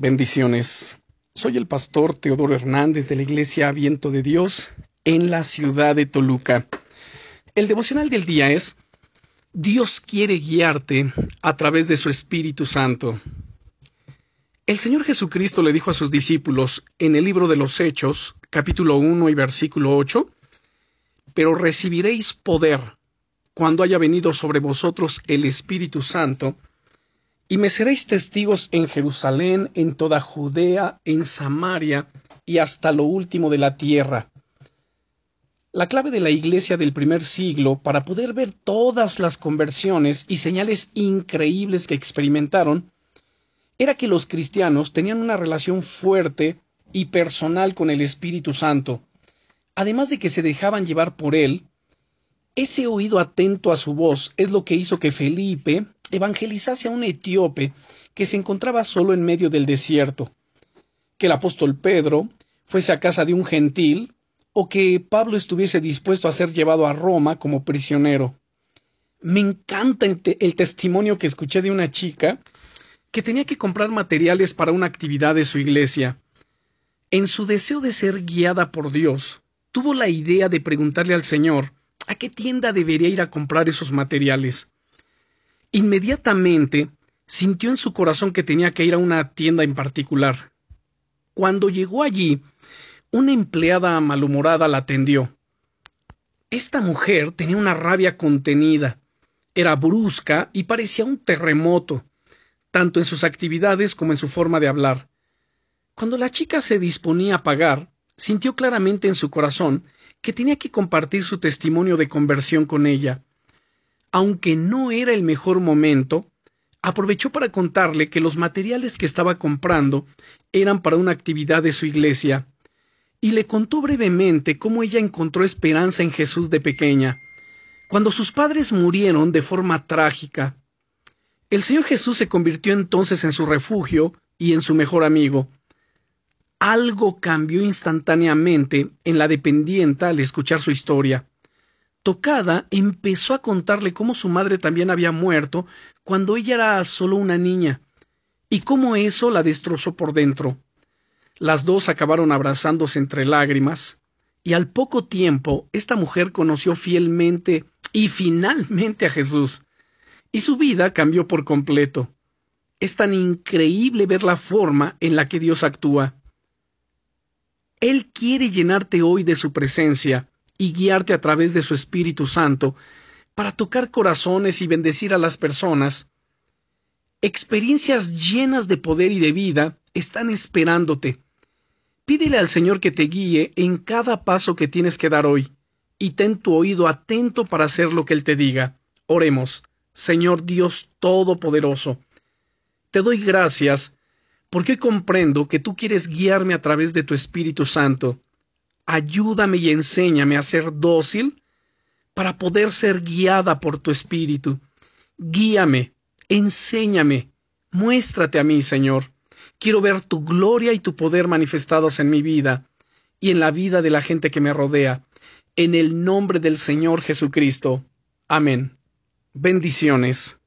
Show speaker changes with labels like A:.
A: Bendiciones. Soy el pastor Teodoro Hernández de la Iglesia Viento de Dios en la ciudad de Toluca. El devocional del día es Dios quiere guiarte a través de su Espíritu Santo. El Señor Jesucristo le dijo a sus discípulos en el libro de los Hechos, capítulo 1 y versículo 8, Pero recibiréis poder cuando haya venido sobre vosotros el Espíritu Santo, y me seréis testigos en Jerusalén, en toda Judea, en Samaria y hasta lo último de la tierra. La clave de la iglesia del primer siglo para poder ver todas las conversiones y señales increíbles que experimentaron era que los cristianos tenían una relación fuerte y personal con el Espíritu Santo, además de que se dejaban llevar por él, ese oído atento a su voz es lo que hizo que Felipe evangelizase a un etíope que se encontraba solo en medio del desierto, que el apóstol Pedro fuese a casa de un gentil, o que Pablo estuviese dispuesto a ser llevado a Roma como prisionero. Me encanta el, testimonio que escuché de una chica que tenía que comprar materiales para una actividad de su iglesia. En su deseo de ser guiada por Dios, tuvo la idea de preguntarle al Señor a qué tienda debería ir a comprar esos materiales. Inmediatamente sintió en su corazón que tenía que ir a una tienda en particular. Cuando llegó allí, una empleada malhumorada la atendió. Esta mujer tenía una rabia contenida, era brusca y parecía un terremoto, tanto en sus actividades como en su forma de hablar. Cuando la chica se disponía a pagar, sintió claramente en su corazón que tenía que compartir su testimonio de conversión con ella, aunque no era el mejor momento, aprovechó para contarle que los materiales que estaba comprando eran para una actividad de su iglesia, y le contó brevemente cómo ella encontró esperanza en Jesús de pequeña, cuando sus padres murieron de forma trágica. El Señor Jesús se convirtió entonces en su refugio y en su mejor amigo. Algo cambió instantáneamente en la dependienta al escuchar su historia. Tocada, empezó a contarle cómo su madre también había muerto cuando ella era solo una niña, y cómo eso la destrozó por dentro. Las dos acabaron abrazándose entre lágrimas, y al poco tiempo esta mujer conoció fielmente y finalmente a Jesús, y su vida cambió por completo. Es tan increíble ver la forma en la que Dios actúa. Él quiere llenarte hoy de su presencia, y guiarte a través de su Espíritu Santo para tocar corazones y bendecir a las personas. Experiencias llenas de poder y de vida están esperándote. Pídele al Señor que te guíe en cada paso que tienes que dar hoy, y ten tu oído atento para hacer lo que Él te diga. Oremos, Señor Dios Todopoderoso. Te doy gracias porque hoy comprendo que tú quieres guiarme a través de tu Espíritu Santo ayúdame y enséñame a ser dócil para poder ser guiada por tu Espíritu. Guíame, enséñame, muéstrate a mí, Señor. Quiero ver tu gloria y tu poder manifestados en mi vida y en la vida de la gente que me rodea. En el nombre del Señor Jesucristo. Amén. Bendiciones.